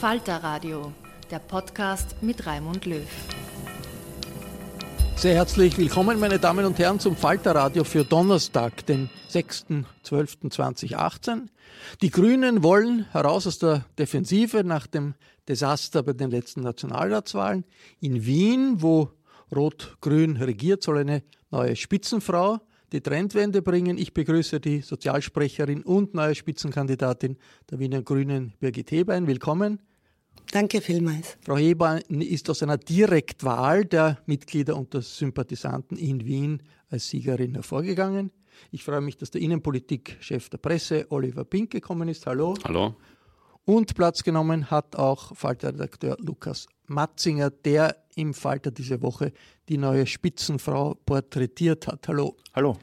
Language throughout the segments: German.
Falter Radio, der Podcast mit Raimund Löw. Sehr herzlich willkommen, meine Damen und Herren, zum Falterradio für Donnerstag, den 6.12.2018. Die Grünen wollen heraus aus der Defensive nach dem Desaster bei den letzten Nationalratswahlen. In Wien, wo Rot-Grün regiert, soll eine neue Spitzenfrau die Trendwende bringen. Ich begrüße die Sozialsprecherin und neue Spitzenkandidatin der Wiener Grünen, Birgit Hebein. Willkommen. Danke vielmals. Frau Hebein ist aus einer Direktwahl der Mitglieder und der Sympathisanten in Wien als Siegerin hervorgegangen. Ich freue mich, dass der Innenpolitikchef der Presse, Oliver Pink, gekommen ist. Hallo. Hallo. Und Platz genommen hat auch Falterredakteur Lukas Matzinger, der im Falter diese Woche die neue Spitzenfrau porträtiert hat. Hallo. Hallo.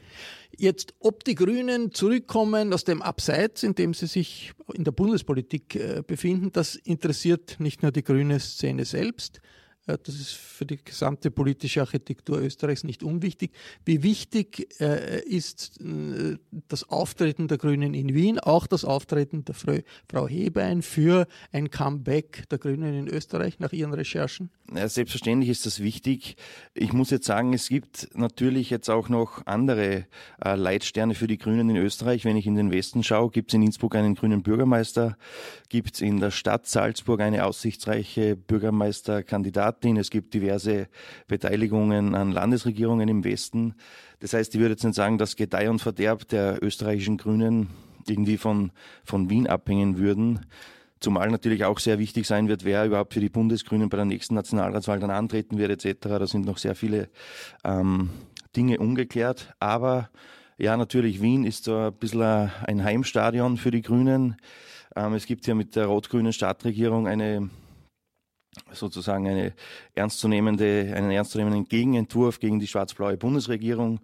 Jetzt, ob die Grünen zurückkommen aus dem Abseits, in dem sie sich in der Bundespolitik äh, befinden, das interessiert nicht nur die grüne Szene selbst, das ist für die gesamte politische Architektur Österreichs nicht unwichtig. Wie wichtig äh, ist äh, das Auftreten der Grünen in Wien, auch das Auftreten der Frau Hebein für ein Comeback der Grünen in Österreich nach Ihren Recherchen? Ja, selbstverständlich ist das wichtig. Ich muss jetzt sagen, es gibt natürlich jetzt auch noch andere äh, Leitsterne für die Grünen in Österreich. Wenn ich in den Westen schaue, gibt es in Innsbruck einen grünen Bürgermeister, gibt es in der Stadt Salzburg eine aussichtsreiche Bürgermeisterkandidatin, es gibt diverse Beteiligungen an Landesregierungen im Westen. Das heißt, ich würde jetzt nicht sagen, dass Gedeih und Verderb der österreichischen Grünen irgendwie von, von Wien abhängen würden. Zumal natürlich auch sehr wichtig sein wird, wer überhaupt für die Bundesgrünen bei der nächsten Nationalratswahl dann antreten wird etc. Da sind noch sehr viele ähm, Dinge ungeklärt. Aber ja, natürlich, Wien ist so ein bisschen ein Heimstadion für die Grünen. Ähm, es gibt ja mit der rot-grünen Stadtregierung eine sozusagen eine ernstzunehmende, einen ernstzunehmenden Gegenentwurf gegen die schwarz-blaue Bundesregierung.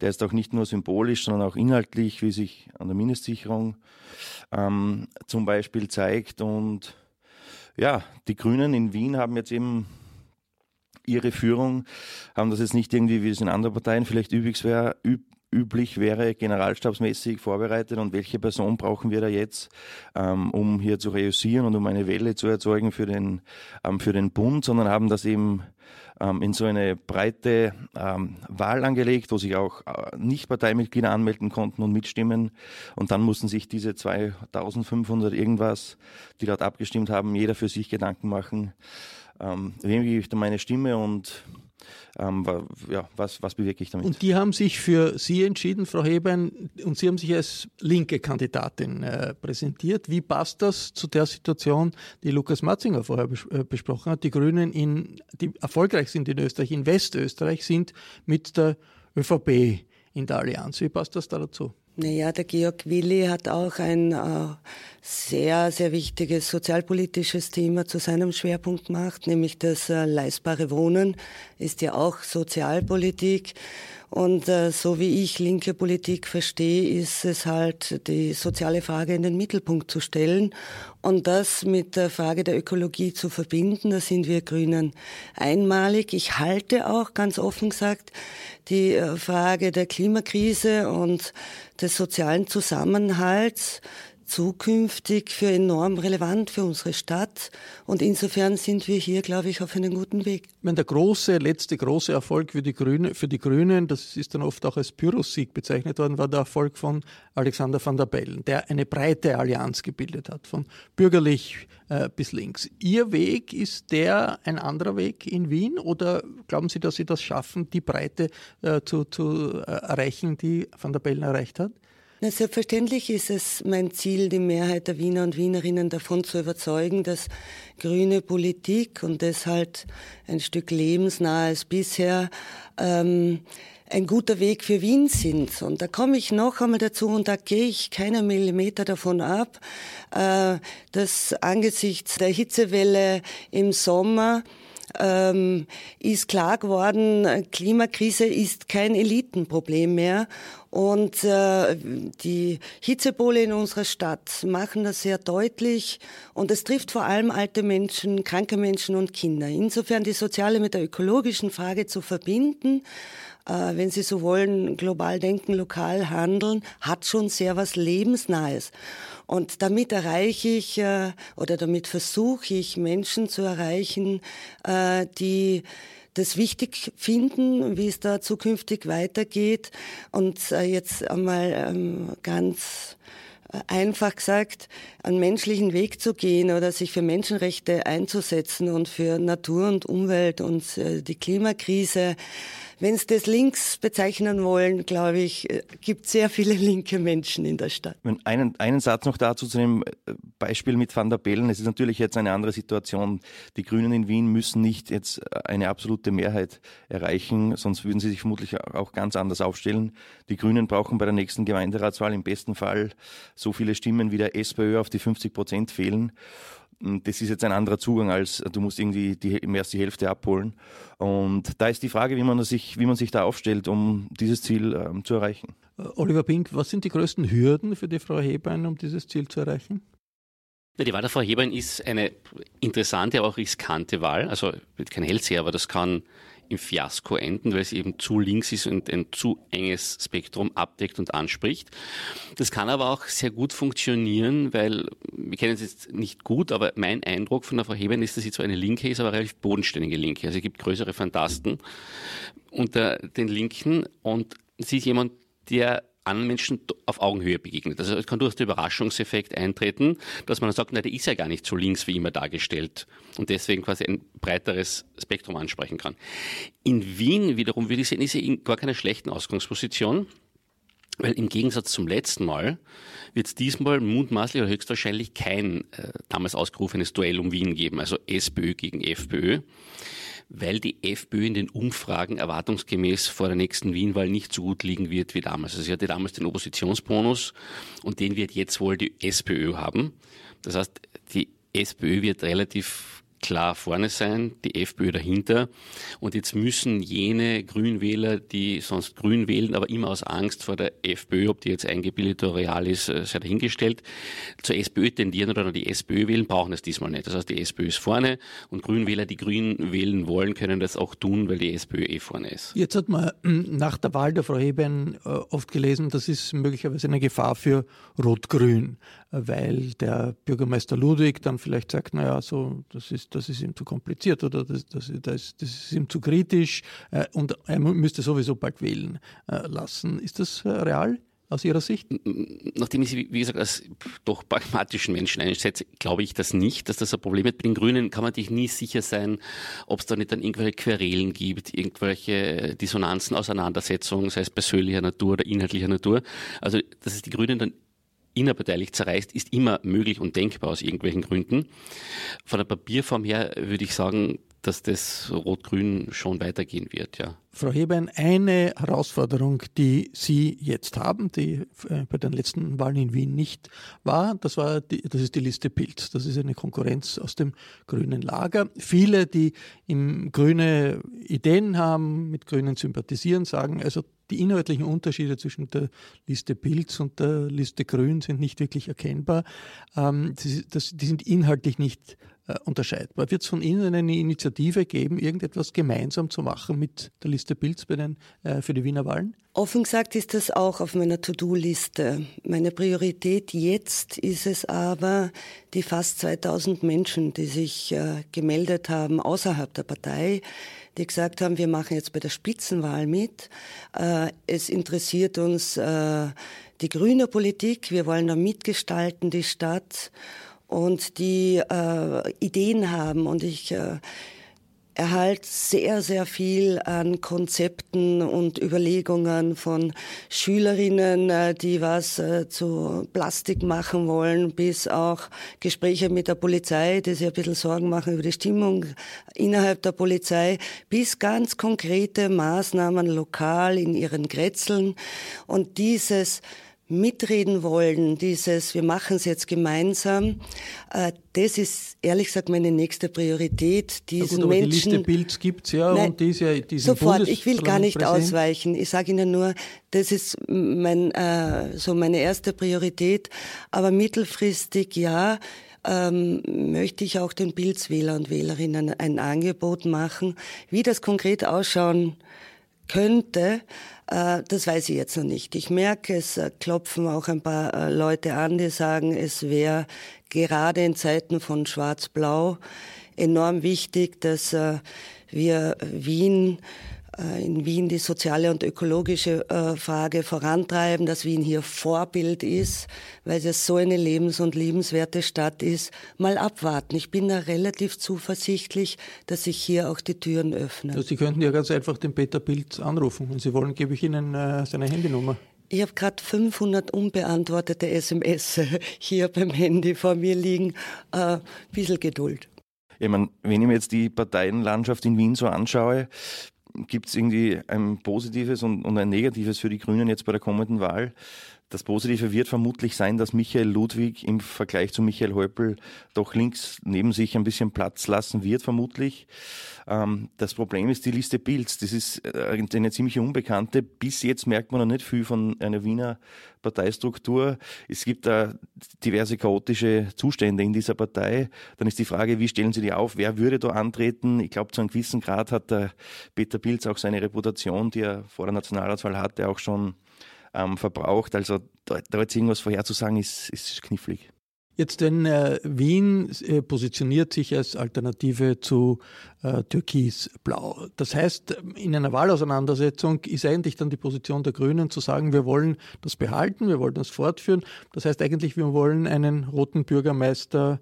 Der ist auch nicht nur symbolisch, sondern auch inhaltlich, wie sich an der Mindestsicherung ähm, zum Beispiel zeigt. Und ja, die Grünen in Wien haben jetzt eben ihre Führung, haben das jetzt nicht irgendwie, wie es in anderen Parteien vielleicht üblich wäre, üb üblich wäre, generalstabsmäßig vorbereitet und welche Person brauchen wir da jetzt, ähm, um hier zu reüssieren und um eine Welle zu erzeugen für den, ähm, für den Bund, sondern haben das eben ähm, in so eine breite ähm, Wahl angelegt, wo sich auch äh, Nicht-Parteimitglieder anmelden konnten und mitstimmen. Und dann mussten sich diese 2500 irgendwas, die dort abgestimmt haben, jeder für sich Gedanken machen, wem gebe ich da meine Stimme und ähm, ja, was, was bewirke ich damit? Und die haben sich für Sie entschieden, Frau Hebein, und Sie haben sich als linke Kandidatin äh, präsentiert. Wie passt das zu der Situation, die Lukas Matzinger vorher bes äh, besprochen hat? Die Grünen, in, die erfolgreich sind in Österreich, in Westösterreich, sind mit der ÖVP in der Allianz. Wie passt das da dazu? Naja, der Georg Willi hat auch ein äh, sehr, sehr wichtiges sozialpolitisches Thema zu seinem Schwerpunkt gemacht, nämlich das äh, leistbare Wohnen ist ja auch Sozialpolitik. Und äh, so wie ich linke Politik verstehe, ist es halt die soziale Frage in den Mittelpunkt zu stellen und das mit der Frage der Ökologie zu verbinden. Da sind wir Grünen einmalig. Ich halte auch ganz offen gesagt die äh, Frage der Klimakrise und des sozialen Zusammenhalts zukünftig für enorm relevant für unsere Stadt. Und insofern sind wir hier, glaube ich, auf einem guten Weg. Wenn der große, letzte große Erfolg für die, Grüne, für die Grünen, das ist dann oft auch als Pyrrhussieg bezeichnet worden, war der Erfolg von Alexander van der Bellen, der eine breite Allianz gebildet hat, von bürgerlich äh, bis links. Ihr Weg, ist der ein anderer Weg in Wien oder glauben Sie, dass Sie das schaffen, die Breite äh, zu, zu äh, erreichen, die van der Bellen erreicht hat? Na, selbstverständlich ist es mein Ziel, die Mehrheit der Wiener und Wienerinnen davon zu überzeugen, dass grüne Politik und das halt ein Stück lebensnaher als bisher ähm, ein guter Weg für Wien sind. Und da komme ich noch einmal dazu und da gehe ich keinen Millimeter davon ab, äh, dass angesichts der Hitzewelle im Sommer ähm, ist klar geworden, Klimakrise ist kein Elitenproblem mehr. Und äh, die Hitzepole in unserer Stadt machen das sehr deutlich. Und es trifft vor allem alte Menschen, kranke Menschen und Kinder. Insofern die soziale mit der ökologischen Frage zu verbinden, äh, wenn Sie so wollen, global denken, lokal handeln, hat schon sehr was Lebensnahes. Und damit erreiche ich äh, oder damit versuche ich Menschen zu erreichen, äh, die das wichtig finden, wie es da zukünftig weitergeht. Und äh, jetzt einmal ähm, ganz einfach gesagt, einen menschlichen Weg zu gehen oder sich für Menschenrechte einzusetzen und für Natur und Umwelt und die Klimakrise wenn Sie das links bezeichnen wollen, glaube ich, äh, gibt sehr viele linke Menschen in der Stadt. Einen, einen Satz noch dazu zu dem äh, Beispiel mit Van der Bellen. Es ist natürlich jetzt eine andere Situation. Die Grünen in Wien müssen nicht jetzt äh, eine absolute Mehrheit erreichen, sonst würden sie sich vermutlich auch ganz anders aufstellen. Die Grünen brauchen bei der nächsten Gemeinderatswahl im besten Fall so viele Stimmen wie der SPÖ auf die 50 Prozent fehlen. Das ist jetzt ein anderer Zugang als du musst irgendwie die, mehr als die Hälfte abholen. Und da ist die Frage, wie man sich, wie man sich da aufstellt, um dieses Ziel ähm, zu erreichen. Äh, Oliver Pink, was sind die größten Hürden für die Frau Hebein, um dieses Ziel zu erreichen? Die Wahl der Frau Hebein ist eine interessante, aber auch riskante Wahl. Also wird kein Hellseher, aber das kann im Fiasko enden, weil es eben zu links ist und ein zu enges Spektrum abdeckt und anspricht. Das kann aber auch sehr gut funktionieren, weil wir kennen es jetzt nicht gut, aber mein Eindruck von der Frau Heben ist, dass sie zwar eine Linke ist, aber relativ bodenständige Linke. Also es gibt größere Fantasten unter den Linken und sie ist jemand, der anderen Menschen auf Augenhöhe begegnet. Also es kann durchaus der Überraschungseffekt eintreten, dass man dann sagt, na, der ist ja gar nicht so links wie immer dargestellt und deswegen quasi ein breiteres Spektrum ansprechen kann. In Wien wiederum würde ich sehen, ist sie in gar keiner schlechten Ausgangsposition. Weil im Gegensatz zum letzten Mal wird es diesmal mutmaßlich oder höchstwahrscheinlich kein äh, damals ausgerufenes Duell um Wien geben, also SPÖ gegen FPÖ weil die FPÖ in den Umfragen erwartungsgemäß vor der nächsten Wienwahl nicht so gut liegen wird wie damals. Also sie hatte damals den Oppositionsbonus und den wird jetzt wohl die SPÖ haben. Das heißt, die SPÖ wird relativ klar vorne sein, die FPÖ dahinter. Und jetzt müssen jene Grünwähler, die sonst Grün wählen, aber immer aus Angst vor der FPÖ, ob die jetzt eingebildet oder real ist, äh, sei dahingestellt, zur SPÖ tendieren oder die SPÖ wählen, brauchen es diesmal nicht. Das heißt, die SPÖ ist vorne und Grünwähler, die Grün wählen wollen, können das auch tun, weil die SPÖ eh vorne ist. Jetzt hat man nach der Wahl der Frau Heben äh, oft gelesen, das ist möglicherweise eine Gefahr für Rot-Grün weil der Bürgermeister Ludwig dann vielleicht sagt, naja, so, das ist, das ist ihm zu kompliziert oder das, das, das, das ist ihm zu kritisch äh, und er müsste sowieso bald wählen äh, lassen. Ist das äh, real? aus Ihrer Sicht? Nachdem ich Sie, wie gesagt, als doch pragmatischen Menschen einschätze, glaube ich das nicht, dass das ein Problem ist. Bei den Grünen kann man sich nie sicher sein, ob es da nicht dann irgendwelche Querelen gibt, irgendwelche Dissonanzen, Auseinandersetzungen, sei es persönlicher Natur oder inhaltlicher Natur. Also, dass es die Grünen dann innerparteilich zerreißt, ist immer möglich und denkbar aus irgendwelchen Gründen. Von der Papierform her würde ich sagen, dass das Rot-Grün schon weitergehen wird, ja. Frau Hebein, eine Herausforderung, die Sie jetzt haben, die äh, bei den letzten Wahlen in Wien nicht war, das, war die, das ist die Liste Pilz. Das ist eine Konkurrenz aus dem grünen Lager. Viele, die im grüne Ideen haben, mit Grünen sympathisieren, sagen, also die inhaltlichen Unterschiede zwischen der Liste Pilz und der Liste Grün sind nicht wirklich erkennbar. Ähm, die sind inhaltlich nicht unterscheidbar. Wird es von Ihnen eine Initiative geben, irgendetwas gemeinsam zu machen mit der Liste Pilz äh, für die Wiener Wahlen? Offen gesagt ist das auch auf meiner To-Do-Liste. Meine Priorität jetzt ist es aber, die fast 2000 Menschen, die sich äh, gemeldet haben außerhalb der Partei, die gesagt haben, wir machen jetzt bei der Spitzenwahl mit. Äh, es interessiert uns äh, die grüne Politik, wir wollen da mitgestalten, die Stadt und die äh, Ideen haben. Und ich äh, erhalt sehr, sehr viel an Konzepten und Überlegungen von Schülerinnen, äh, die was äh, zu Plastik machen wollen, bis auch Gespräche mit der Polizei, die sich ein bisschen Sorgen machen über die Stimmung innerhalb der Polizei, bis ganz konkrete Maßnahmen lokal in ihren Grätzeln. Und dieses mitreden wollen, dieses, wir machen es jetzt gemeinsam, äh, das ist ehrlich gesagt meine nächste Priorität. Diesen ja gut, Menschen. Die Liste Bilds gibt's ja Nein, und die ist ja diesen Sofort, ich will gar nicht ausweichen. Ich sage Ihnen nur, das ist mein, äh, so meine erste Priorität. Aber mittelfristig ja, ähm, möchte ich auch den Bildswähler und Wählerinnen ein Angebot machen, wie das konkret ausschauen könnte. Äh, das weiß ich jetzt noch nicht. Ich merke, es äh, klopfen auch ein paar äh, Leute an, die sagen, es wäre gerade in Zeiten von Schwarz-Blau enorm wichtig, dass wir Wien in Wien die soziale und ökologische äh, Frage vorantreiben, dass Wien hier Vorbild ist, weil es so eine lebens- und liebenswerte Stadt ist. Mal abwarten. Ich bin da relativ zuversichtlich, dass sich hier auch die Türen öffnen. Sie könnten ja ganz einfach den Peter Pilz anrufen. Wenn Sie wollen, gebe ich Ihnen äh, seine Handynummer. Ich habe gerade 500 unbeantwortete SMS hier beim Handy vor mir liegen. Ein äh, bisschen Geduld. Ich meine, wenn ich mir jetzt die Parteienlandschaft in Wien so anschaue, gibt es irgendwie ein positives und, und ein negatives für die Grünen jetzt bei der kommenden Wahl. Das Positive wird vermutlich sein, dass Michael Ludwig im Vergleich zu Michael Häupl doch links neben sich ein bisschen Platz lassen wird, vermutlich. Ähm, das Problem ist die Liste Bilds. Das ist äh, eine ziemlich unbekannte. Bis jetzt merkt man noch nicht viel von einer Wiener Parteistruktur. Es gibt da diverse chaotische Zustände in dieser Partei. Dann ist die Frage, wie stellen Sie die auf? Wer würde da antreten? Ich glaube, zu einem gewissen Grad hat der Peter Pilz auch seine Reputation, die er vor der Nationalratswahl hatte, auch schon ähm, verbraucht. Also da, jetzt irgendwas vorherzusagen, ist, ist knifflig. Jetzt denn äh, Wien äh, positioniert sich als Alternative zu äh, Türkis-Blau. Das heißt, in einer Wahlauseinandersetzung ist eigentlich dann die Position der Grünen zu sagen, wir wollen das behalten, wir wollen das fortführen. Das heißt eigentlich, wir wollen einen roten Bürgermeister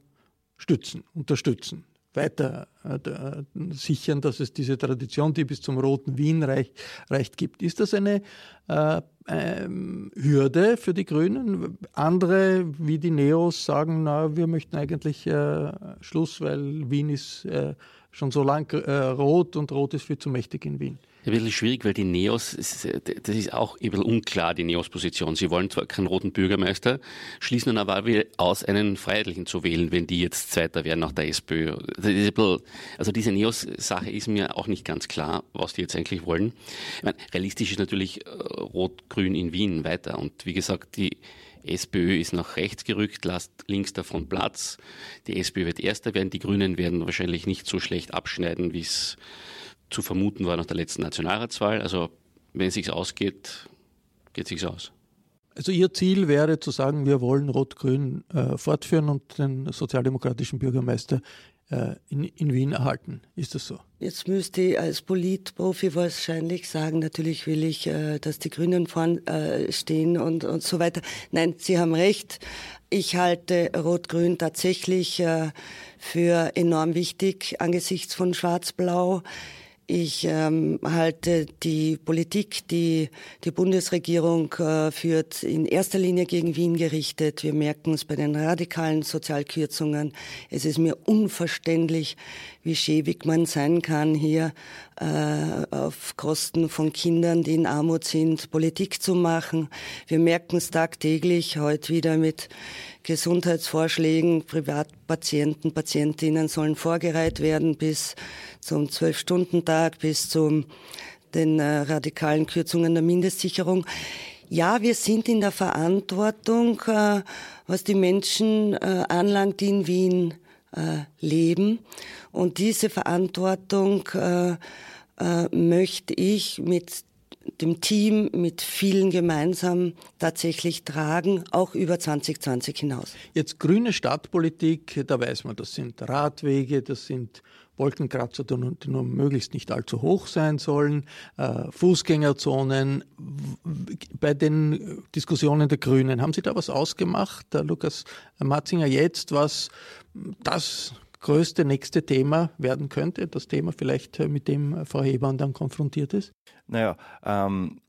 stützen, unterstützen weiter äh, sichern, dass es diese Tradition, die bis zum Roten Wien reicht, reicht gibt. Ist das eine äh, ähm, Hürde für die Grünen? Andere wie die Neos sagen, na, wir möchten eigentlich äh, Schluss, weil Wien ist äh, schon so lang äh, rot und rot ist viel zu mächtig in Wien ein bisschen schwierig, weil die Neos, das ist auch ein bisschen unklar, die Neos-Position. Sie wollen zwar keinen roten Bürgermeister, schließen dann aber aus, einen Freiheitlichen zu wählen, wenn die jetzt Zweiter werden nach der SPÖ. Bisschen, also diese Neos-Sache ist mir auch nicht ganz klar, was die jetzt eigentlich wollen. Meine, realistisch ist natürlich äh, Rot-Grün in Wien weiter. Und wie gesagt, die SPÖ ist nach rechts gerückt, lasst links davon Platz. Die SPÖ wird Erster werden, die Grünen werden wahrscheinlich nicht so schlecht abschneiden, wie es zu vermuten war nach der letzten Nationalratswahl. Also wenn es sich ausgeht, geht es sich aus. Also Ihr Ziel wäre zu sagen, wir wollen Rot-Grün äh, fortführen und den sozialdemokratischen Bürgermeister in, in, Wien erhalten. Ist das so? Jetzt müsste ich als Politprofi wahrscheinlich sagen, natürlich will ich, äh, dass die Grünen vorn äh, stehen und, und so weiter. Nein, Sie haben recht. Ich halte Rot-Grün tatsächlich äh, für enorm wichtig angesichts von Schwarz-Blau. Ich ähm, halte die Politik, die die Bundesregierung äh, führt, in erster Linie gegen Wien gerichtet. Wir merken es bei den radikalen Sozialkürzungen. Es ist mir unverständlich, wie schäbig man sein kann, hier äh, auf Kosten von Kindern, die in Armut sind, Politik zu machen. Wir merken es tagtäglich, heute wieder mit Gesundheitsvorschlägen. Privatpatienten, Patientinnen sollen vorgereiht werden bis zum Zwölf-Stunden-Tag, bis zu den äh, radikalen Kürzungen der Mindestsicherung. Ja, wir sind in der Verantwortung, äh, was die Menschen äh, anlangt, die in Wien äh, leben. Und diese Verantwortung äh, äh, möchte ich mit dem Team, mit vielen gemeinsam tatsächlich tragen, auch über 2020 hinaus. Jetzt grüne Stadtpolitik, da weiß man, das sind Radwege, das sind Wolkenkratzer, die nur, möglichst nicht allzu hoch sein sollen, äh, Fußgängerzonen. Bei den Diskussionen der Grünen, haben Sie da was ausgemacht, Lukas Matzinger, jetzt, was das größte nächste Thema werden könnte? Das Thema vielleicht, äh, mit dem Frau Hebern dann konfrontiert ist? Naja, ähm,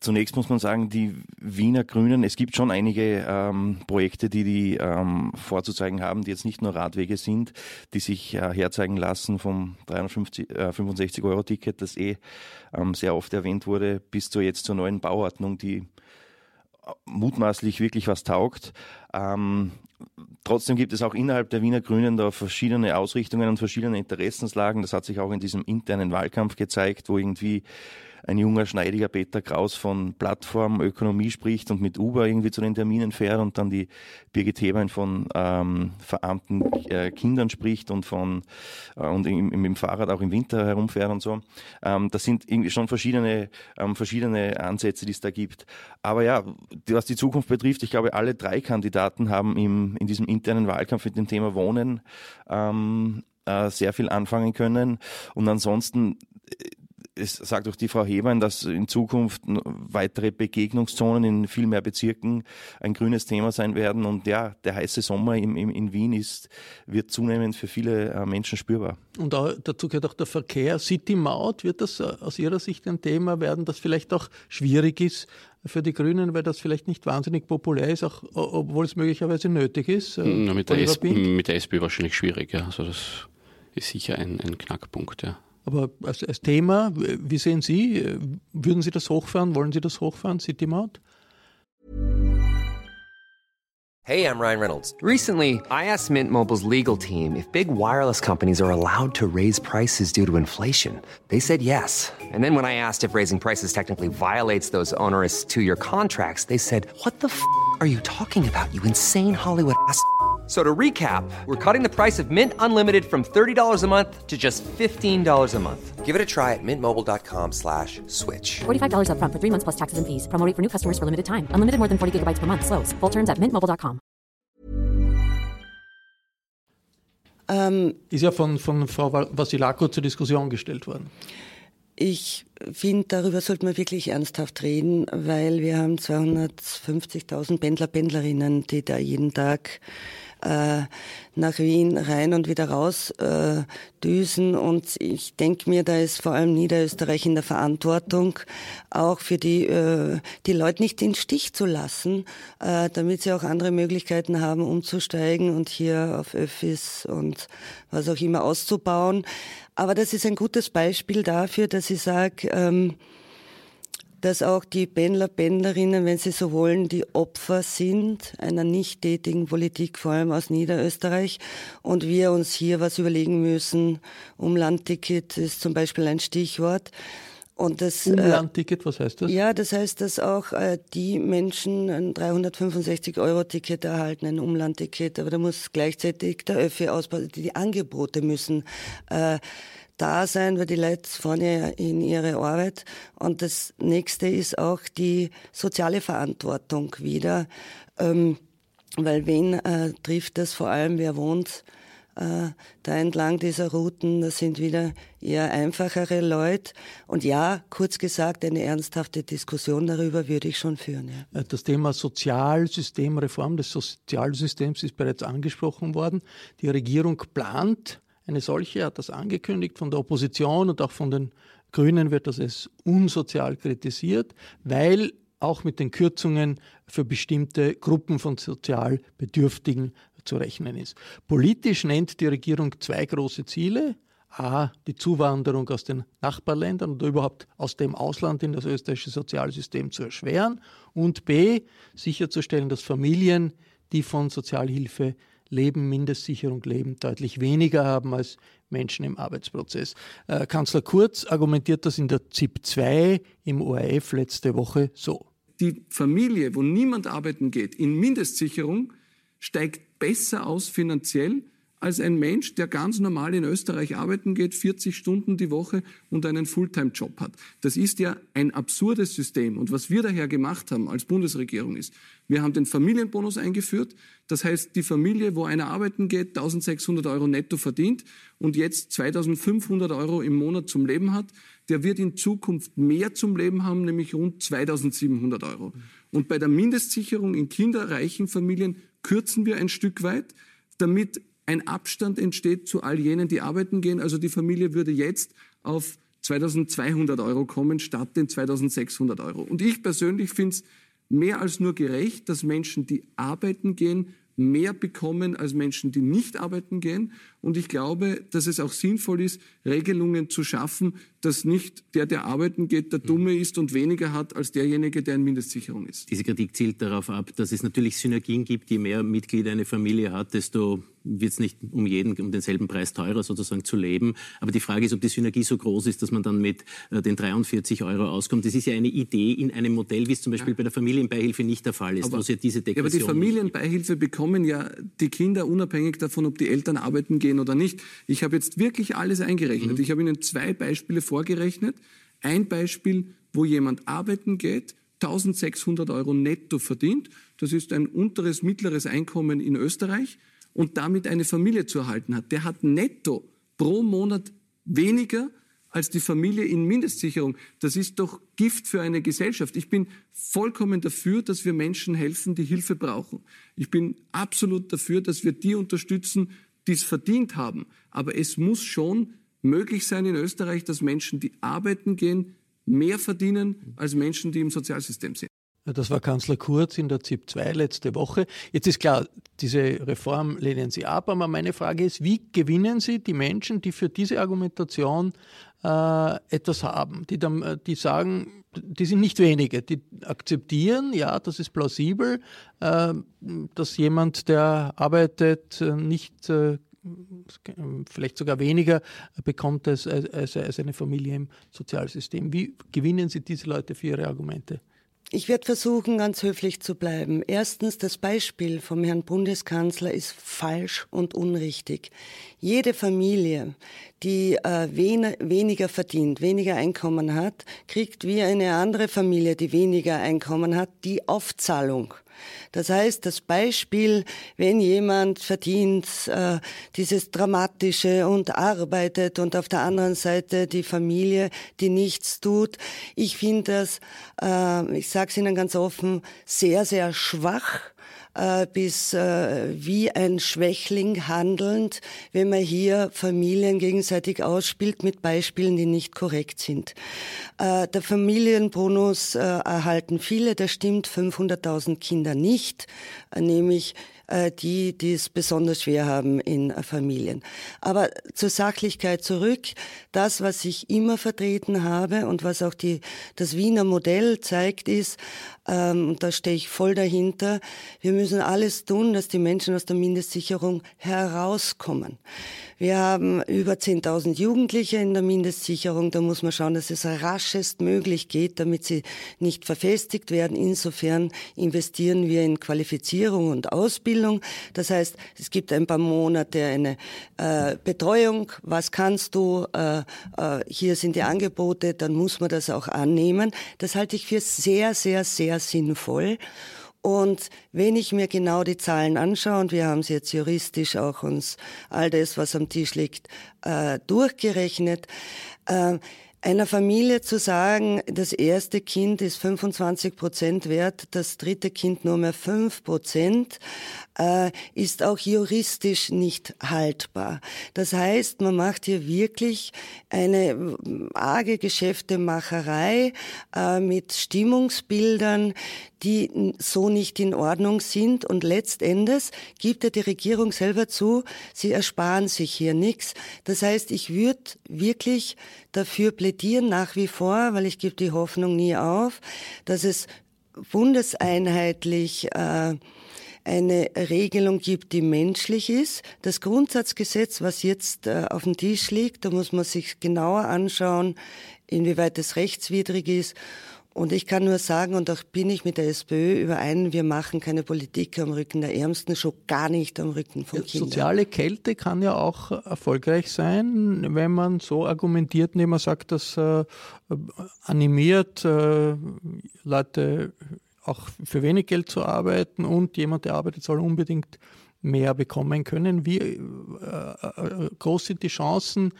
zunächst muss man sagen, die Wiener Grünen, es gibt schon einige ähm, Projekte, die die ähm, vorzuzeigen haben, die jetzt nicht nur Radwege sind, die sich äh, herzeigen lassen vom 365 äh, das eh ähm, sehr oft erwähnt wurde, bis zur jetzt zur neuen Bauordnung, die äh, mutmaßlich wirklich was taugt. Ähm, trotzdem gibt es auch innerhalb der Wiener Grünen da verschiedene Ausrichtungen und verschiedene Interessenslagen. Das hat sich auch in diesem internen Wahlkampf gezeigt, wo irgendwie ein junger, schneidiger Peter Kraus von Plattformökonomie spricht und mit Uber irgendwie zu den Terminen fährt und dann die Birgit Hebein von ähm, verarmten äh, Kindern spricht und von äh, und im, im, Fahrrad auch im Winter herumfährt und so. Ähm, das sind irgendwie schon verschiedene, ähm, verschiedene Ansätze, die es da gibt. Aber ja, was die Zukunft betrifft, ich glaube, alle drei Kandidaten haben im, in diesem internen Wahlkampf mit dem Thema Wohnen ähm, äh, sehr viel anfangen können. Und ansonsten es sagt auch die Frau Hebein, dass in Zukunft weitere Begegnungszonen in viel mehr Bezirken ein grünes Thema sein werden. Und ja, der heiße Sommer im, im, in Wien ist, wird zunehmend für viele äh, Menschen spürbar. Und dazu gehört auch der Verkehr. City-Maut, wird das äh, aus Ihrer Sicht ein Thema werden, das vielleicht auch schwierig ist für die Grünen, weil das vielleicht nicht wahnsinnig populär ist, auch obwohl es möglicherweise nötig ist? Äh, Na, mit, der SP, mit der SPÖ wahrscheinlich schwierig, ja. Also das ist sicher ein, ein Knackpunkt, ja. Aber als, als, Thema, wie sehen Sie, würden Sie das hochfahren? Wollen Sie das hochfahren, City Maut? Hey, I'm Ryan Reynolds. Recently, I asked Mint Mobile's legal team if big wireless companies are allowed to raise prices due to inflation. They said yes. And then when I asked if raising prices technically violates those onerous two-year contracts, they said, "What the f*** are you talking about? You insane Hollywood ass." So to recap, we're cutting the price of Mint Unlimited from $30 a month to just $15 a month. Give it a try at mintmobile.com slash switch. $45 up front for three months plus taxes and fees. Promo for new customers for limited time. Unlimited more than 40 gigabytes per month. Slows. Full terms at mintmobile.com. Ähm, Ist ja von, von Frau Vasilako zur Diskussion gestellt worden. Ich finde, darüber sollte man wirklich ernsthaft reden, weil wir haben 250.000 Pendler, Pendlerinnen, die da jeden Tag äh, nach Wien rein und wieder raus äh, düsen. Und ich denke mir, da ist vor allem Niederösterreich in der Verantwortung, auch für die, äh, die Leute nicht in den Stich zu lassen, äh, damit sie auch andere Möglichkeiten haben, umzusteigen und hier auf Öffis und was auch immer auszubauen. Aber das ist ein gutes Beispiel dafür, dass ich sage, ähm, dass auch die Pendler, Pendlerinnen, wenn sie so wollen, die Opfer sind einer nicht tätigen Politik, vor allem aus Niederösterreich. Und wir uns hier was überlegen müssen. Umlandticket ist zum Beispiel ein Stichwort. Und das, äh, Umlandticket, was heißt das? Ja, das heißt, dass auch äh, die Menschen ein 365-Euro-Ticket erhalten, ein Umlandticket. Aber da muss gleichzeitig der Öffi ausbauen. Die Angebote müssen äh, da sein, weil die Leute fahren ja in ihre Arbeit. Und das nächste ist auch die soziale Verantwortung wieder. Ähm, weil wen äh, trifft das vor allem, wer wohnt äh, da entlang dieser Routen? Das sind wieder eher einfachere Leute. Und ja, kurz gesagt, eine ernsthafte Diskussion darüber würde ich schon führen. Ja. Äh, das Thema Sozialsystemreform des Sozialsystems ist bereits angesprochen worden. Die Regierung plant eine solche, hat das angekündigt, von der Opposition und auch von den Grünen wird das als unsozial kritisiert, weil auch mit den Kürzungen für bestimmte Gruppen von sozial Bedürftigen zu rechnen ist. Politisch nennt die Regierung zwei große Ziele. A, die Zuwanderung aus den Nachbarländern oder überhaupt aus dem Ausland in das österreichische Sozialsystem zu erschweren und B, sicherzustellen, dass Familien, die von Sozialhilfe leben, Mindestsicherung leben, deutlich weniger haben als Menschen im Arbeitsprozess. Äh, Kanzler Kurz argumentiert das in der ZIP 2 im ORF letzte Woche so. Die Familie, wo niemand arbeiten geht, in Mindestsicherung steigt besser aus finanziell als ein Mensch, der ganz normal in Österreich arbeiten geht, 40 Stunden die Woche und einen Fulltime-Job hat. Das ist ja ein absurdes System. Und was wir daher gemacht haben als Bundesregierung ist, wir haben den Familienbonus eingeführt. Das heißt, die Familie, wo einer arbeiten geht, 1600 Euro netto verdient und jetzt 2500 Euro im Monat zum Leben hat, der wird in Zukunft mehr zum Leben haben, nämlich rund 2700 Euro. Und bei der Mindestsicherung in kinderreichen Familien kürzen wir ein Stück weit, damit ein Abstand entsteht zu all jenen, die arbeiten gehen. Also die Familie würde jetzt auf 2200 Euro kommen statt den 2600 Euro. Und ich persönlich finde es mehr als nur gerecht, dass Menschen, die arbeiten gehen, mehr bekommen als Menschen, die nicht arbeiten gehen. Und ich glaube, dass es auch sinnvoll ist, Regelungen zu schaffen, dass nicht der, der arbeiten geht, der Dumme ist und weniger hat als derjenige, der in Mindestsicherung ist. Diese Kritik zielt darauf ab, dass es natürlich Synergien gibt. Je mehr Mitglieder eine Familie hat, desto wird es nicht um jeden, um denselben Preis teurer sozusagen zu leben. Aber die Frage ist, ob die Synergie so groß ist, dass man dann mit äh, den 43 Euro auskommt. Das ist ja eine Idee in einem Modell, wie es zum Beispiel ja. bei der Familienbeihilfe nicht der Fall ist, aber, wo es ja diese Degression ja, aber die Familienbeihilfe bekommen ja die Kinder unabhängig davon, ob die Eltern arbeiten gehen oder nicht. Ich habe jetzt wirklich alles eingerechnet. Mhm. Ich habe Ihnen zwei Beispiele vorgerechnet. Ein Beispiel, wo jemand arbeiten geht, 1600 Euro netto verdient. Das ist ein unteres, mittleres Einkommen in Österreich und damit eine Familie zu erhalten hat, der hat netto pro Monat weniger als die Familie in Mindestsicherung. Das ist doch Gift für eine Gesellschaft. Ich bin vollkommen dafür, dass wir Menschen helfen, die Hilfe brauchen. Ich bin absolut dafür, dass wir die unterstützen, die es verdient haben. Aber es muss schon möglich sein in Österreich, dass Menschen, die arbeiten gehen, mehr verdienen als Menschen, die im Sozialsystem sind. Das war Kanzler Kurz in der ZIP 2 letzte Woche. Jetzt ist klar, diese Reform lehnen Sie ab, aber meine Frage ist, wie gewinnen Sie die Menschen, die für diese Argumentation äh, etwas haben, die, dann, äh, die sagen, die sind nicht wenige, die akzeptieren, ja, das ist plausibel, äh, dass jemand, der arbeitet, äh, nicht äh, vielleicht sogar weniger bekommt als, als, als eine Familie im Sozialsystem. Wie gewinnen Sie diese Leute für Ihre Argumente? Ich werde versuchen, ganz höflich zu bleiben. Erstens, das Beispiel vom Herrn Bundeskanzler ist falsch und unrichtig. Jede Familie, die äh, wen weniger verdient, weniger Einkommen hat, kriegt wie eine andere Familie, die weniger Einkommen hat, die Aufzahlung. Das heißt, das Beispiel, wenn jemand verdient, äh, dieses Dramatische und arbeitet und auf der anderen Seite die Familie, die nichts tut, ich finde das, äh, ich sage es Ihnen ganz offen, sehr, sehr schwach äh, bis äh, wie ein Schwächling handelnd, wenn man hier Familien gegenseitig ausspielt mit Beispielen, die nicht korrekt sind. Äh, der Familienbonus erhalten viele, das stimmt, 500.000 Kinder nicht, nämlich die, die es besonders schwer haben in Familien. Aber zur Sachlichkeit zurück. Das, was ich immer vertreten habe und was auch die, das Wiener Modell zeigt, ist, ähm, und da stehe ich voll dahinter, wir müssen alles tun, dass die Menschen aus der Mindestsicherung herauskommen. Wir haben über 10.000 Jugendliche in der Mindestsicherung. Da muss man schauen, dass es raschest möglich geht, damit sie nicht verfestigt werden. Insofern investieren wir in Qualifizierung und Ausbildung. Das heißt, es gibt ein paar Monate eine äh, Betreuung. Was kannst du? Äh, äh, hier sind die Angebote. Dann muss man das auch annehmen. Das halte ich für sehr, sehr, sehr sinnvoll. Und wenn ich mir genau die Zahlen anschaue, und wir haben sie jetzt juristisch auch uns all das, was am Tisch liegt, äh, durchgerechnet, äh, einer Familie zu sagen, das erste Kind ist 25 Prozent wert, das dritte Kind nur mehr 5 Prozent, ist auch juristisch nicht haltbar. Das heißt, man macht hier wirklich eine äh, arge Geschäftemacherei äh, mit Stimmungsbildern, die so nicht in Ordnung sind. Und letztendlich gibt ja die Regierung selber zu, sie ersparen sich hier nichts. Das heißt, ich würde wirklich dafür plädieren nach wie vor, weil ich gebe die Hoffnung nie auf, dass es bundeseinheitlich äh, eine Regelung gibt, die menschlich ist. Das Grundsatzgesetz, was jetzt äh, auf dem Tisch liegt, da muss man sich genauer anschauen, inwieweit es rechtswidrig ist. Und ich kann nur sagen, und auch bin ich mit der SPÖ überein, wir machen keine Politik am Rücken der Ärmsten, schon gar nicht am Rücken von Kindern. Soziale Kälte kann ja auch erfolgreich sein, wenn man so argumentiert, indem man sagt, dass äh, animiert äh, Leute auch für wenig Geld zu arbeiten und jemand, der arbeitet, soll unbedingt mehr bekommen können. Wie äh, äh, groß sind die Chancen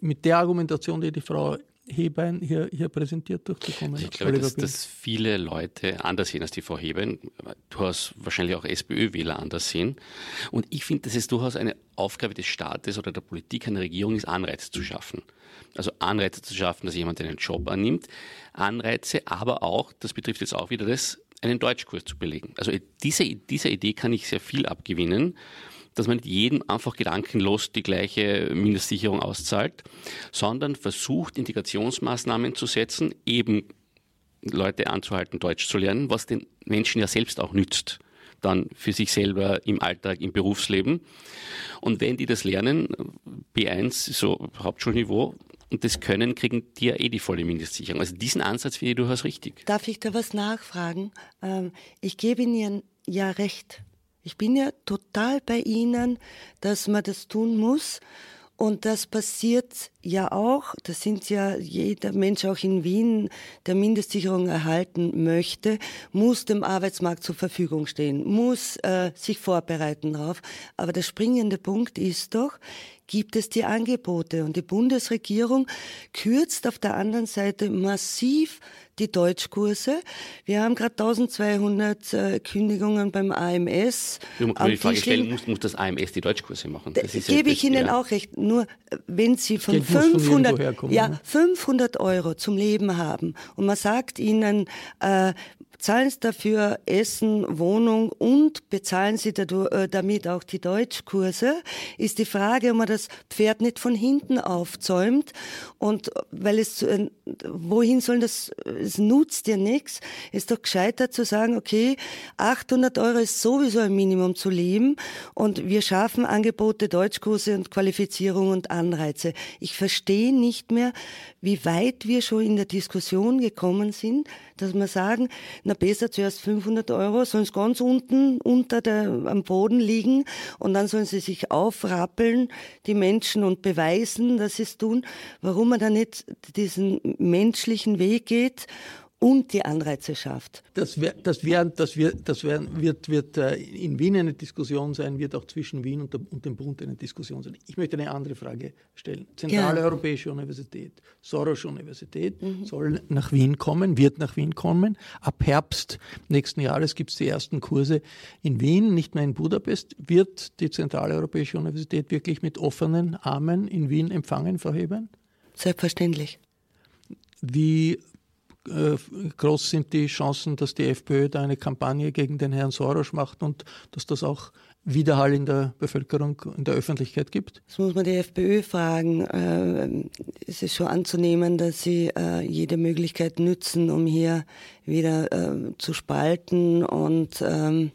mit der Argumentation, die die Frau Hebein hier, hier präsentiert durchzukommen? Ich glaube, dass, dass, viele Leute anders sehen als die Frau Hebein. Du hast wahrscheinlich auch SPÖ-Wähler anders sehen. Und ich finde, dass es durchaus eine Aufgabe des Staates oder der Politik, einer Regierung ist, Anreize zu schaffen. Also Anreize zu schaffen, dass jemand einen Job annimmt. Anreize, aber auch, das betrifft jetzt auch wieder das, einen Deutschkurs zu belegen. Also diese, dieser Idee kann ich sehr viel abgewinnen dass man nicht jedem einfach gedankenlos die gleiche Mindestsicherung auszahlt, sondern versucht, Integrationsmaßnahmen zu setzen, eben Leute anzuhalten, Deutsch zu lernen, was den Menschen ja selbst auch nützt dann für sich selber im Alltag, im Berufsleben. Und wenn die das lernen, B1, so Hauptschulniveau, und das können, kriegen die ja eh die volle Mindestsicherung. Also diesen Ansatz finde ich durchaus richtig. Darf ich da was nachfragen? Ähm, ich gebe Ihnen ja recht. Ich bin ja total bei Ihnen, dass man das tun muss. Und das passiert ja auch, das sind ja jeder Mensch auch in Wien, der Mindestsicherung erhalten möchte, muss dem Arbeitsmarkt zur Verfügung stehen, muss äh, sich vorbereiten darauf. Aber der springende Punkt ist doch, gibt es die Angebote. Und die Bundesregierung kürzt auf der anderen Seite massiv die Deutschkurse. Wir haben gerade 1200 äh, Kündigungen beim AMS. Musst die Frage stellen, muss, muss, das AMS die Deutschkurse machen? Das ist gebe ja, ich Ihnen ja. auch recht. Nur äh, wenn Sie von Geld 500, ja, 500 Euro zum Leben haben und man sagt Ihnen, äh, zahlen Sie dafür Essen, Wohnung und bezahlen Sie äh, damit auch die Deutschkurse, ist die Frage, ob man das Pferd nicht von hinten aufzäumt und weil es, äh, wohin soll das, es nutzt ja nichts, ist doch gescheiter zu sagen, okay, 800 Euro ist sowieso ein Minimum zu leben und wir schaffen Angebote, Deutschkurse und Qualifizierung und Anreize. Ich verstehe nicht mehr, wie weit wir schon in der Diskussion gekommen sind, dass wir sagen, na besser zuerst 500 Euro, sollen es ganz unten unter der, am Boden liegen und dann sollen sie sich aufrappeln, die Menschen, und beweisen, dass sie es tun. Warum man da nicht diesen menschlichen Weg geht und die Anreize schafft. Das, wär, das, wär, das, wär, das wär, wird, wird äh, in Wien eine Diskussion sein, wird auch zwischen Wien und, der, und dem Bund eine Diskussion sein. Ich möchte eine andere Frage stellen. Zentrale ja. Europäische Universität, Soros Universität mhm. soll nach Wien kommen, wird nach Wien kommen. Ab Herbst nächsten Jahres gibt es die ersten Kurse in Wien, nicht mehr in Budapest. Wird die Zentrale Europäische Universität wirklich mit offenen Armen in Wien empfangen, Frau Hebern? Selbstverständlich. Wie groß sind die Chancen, dass die FPÖ da eine Kampagne gegen den Herrn Soros macht und dass das auch Widerhall in der Bevölkerung, in der Öffentlichkeit gibt? Das muss man die FPÖ fragen. Äh, es ist schon anzunehmen, dass sie äh, jede Möglichkeit nützen, um hier wieder zu spalten und ähm,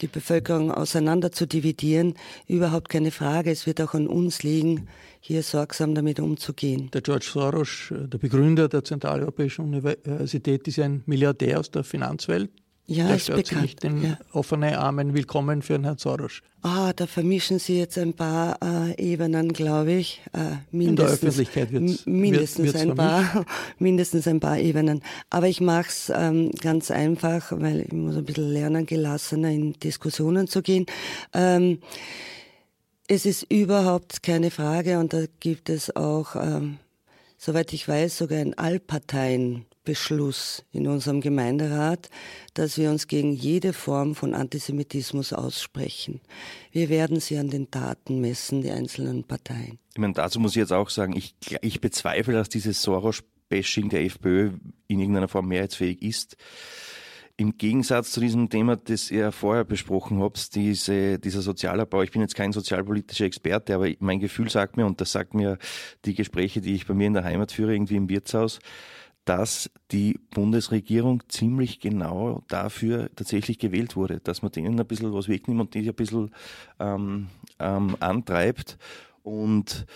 die Bevölkerung auseinander zu dividieren. Überhaupt keine Frage. Es wird auch an uns liegen, hier sorgsam damit umzugehen. Der George Soros, äh, der Begründer der Zentraleuropäischen Universität, ist ein Milliardär aus der Finanzwelt. Ja, der ist bekannt. Sich den ja. offenen Armen willkommen für den Herrn Soros. Ah, da vermischen Sie jetzt ein paar äh, Ebenen, glaube ich. Äh, In der Öffentlichkeit wird mindestens wird, ein paar, mindestens ein paar Ebenen. Aber ich mache es ähm, ganz einfach, weil ich muss ein bisschen lernen, gelassener in Diskussionen zu gehen. Ähm, es ist überhaupt keine Frage und da gibt es auch, ähm, soweit ich weiß, sogar einen Allparteienbeschluss in unserem Gemeinderat, dass wir uns gegen jede Form von Antisemitismus aussprechen. Wir werden sie an den Taten messen, die einzelnen Parteien. Ich meine, dazu muss ich jetzt auch sagen, ich, ich bezweifle, dass dieses Soros-Bashing der FPÖ in irgendeiner Form mehrheitsfähig ist. Im Gegensatz zu diesem Thema, das ihr vorher besprochen habt, diese, dieser Sozialabbau, ich bin jetzt kein sozialpolitischer Experte, aber mein Gefühl sagt mir, und das sagt mir die Gespräche, die ich bei mir in der Heimat führe, irgendwie im Wirtshaus, dass die Bundesregierung ziemlich genau dafür tatsächlich gewählt wurde, dass man denen ein bisschen was wegnimmt und die ein bisschen ähm, ähm, antreibt. Und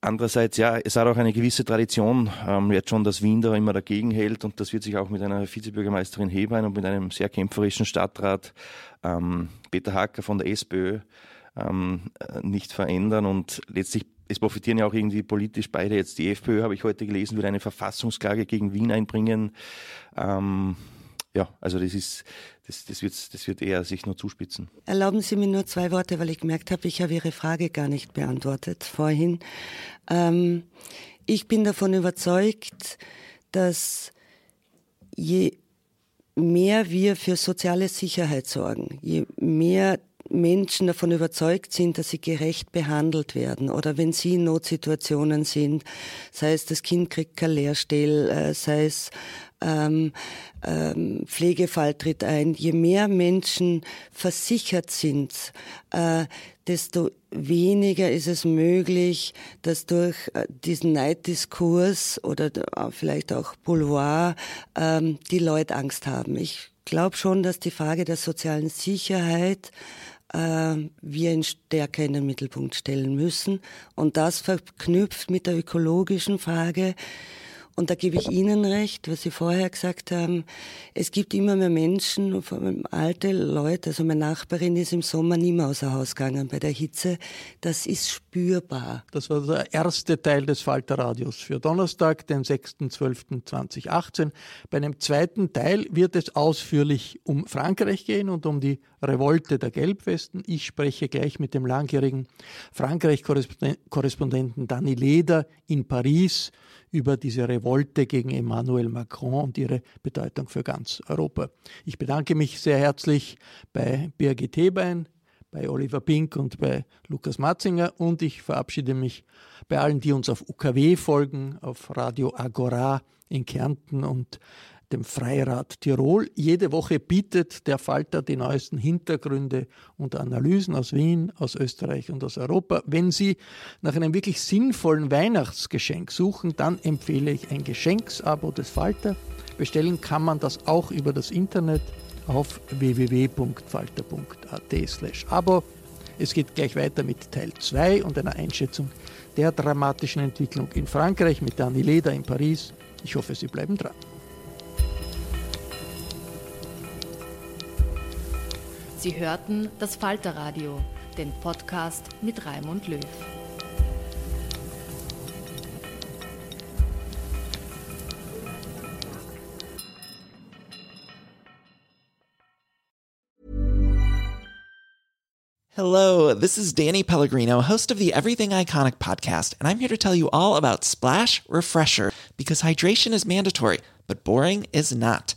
Andererseits, ja, es hat auch eine gewisse Tradition, ähm, jetzt schon, dass Wien da immer dagegen hält und das wird sich auch mit einer Vizebürgermeisterin Hebein und mit einem sehr kämpferischen Stadtrat ähm, Peter Hacker von der SPÖ ähm, äh, nicht verändern und letztlich es profitieren ja auch irgendwie politisch beide. Jetzt die FPÖ, habe ich heute gelesen, würde eine Verfassungsklage gegen Wien einbringen. Ähm, ja, also das ist, das, das, wird, das wird eher sich nur zuspitzen. Erlauben Sie mir nur zwei Worte, weil ich gemerkt habe, ich habe Ihre Frage gar nicht beantwortet vorhin. Ähm, ich bin davon überzeugt, dass je mehr wir für soziale Sicherheit sorgen, je mehr Menschen davon überzeugt sind, dass sie gerecht behandelt werden oder wenn sie in Notsituationen sind, sei es das Kind kriegt kein Lehrstell, äh, sei es ähm, ähm, Pflegefall tritt ein. Je mehr Menschen versichert sind, äh, desto weniger ist es möglich, dass durch äh, diesen Neiddiskurs oder äh, vielleicht auch Boulevard ähm, die Leute Angst haben. Ich glaube schon, dass die Frage der sozialen Sicherheit äh, wir ihn stärker in den Mittelpunkt stellen müssen. Und das verknüpft mit der ökologischen Frage, und da gebe ich Ihnen recht, was Sie vorher gesagt haben. Es gibt immer mehr Menschen, vor allem alte Leute. Also meine Nachbarin ist im Sommer nie mehr außer Haus gegangen bei der Hitze. Das ist spürbar. Das war der erste Teil des Falterradios für Donnerstag, den 6.12.2018. Bei einem zweiten Teil wird es ausführlich um Frankreich gehen und um die Revolte der Gelbwesten. Ich spreche gleich mit dem langjährigen Frankreich-Korrespondenten Danny Leder in Paris über diese Revolte gegen Emmanuel Macron und ihre Bedeutung für ganz Europa. Ich bedanke mich sehr herzlich bei Birgit Hebein, bei Oliver Pink und bei Lukas Matzinger und ich verabschiede mich bei allen, die uns auf UKW folgen, auf Radio Agora in Kärnten und dem Freirad Tirol. Jede Woche bietet der Falter die neuesten Hintergründe und Analysen aus Wien, aus Österreich und aus Europa. Wenn Sie nach einem wirklich sinnvollen Weihnachtsgeschenk suchen, dann empfehle ich ein Geschenksabo des Falter. Bestellen kann man das auch über das Internet auf www.falter.at/abo. Es geht gleich weiter mit Teil 2 und einer Einschätzung der dramatischen Entwicklung in Frankreich mit Dani Leder in Paris. Ich hoffe, Sie bleiben dran. Sie hörten das Falterradio, den Podcast mit Raimund Löw. Hello, this is Danny Pellegrino, host of the Everything Iconic podcast, and I'm here to tell you all about Splash Refresher because hydration is mandatory, but boring is not.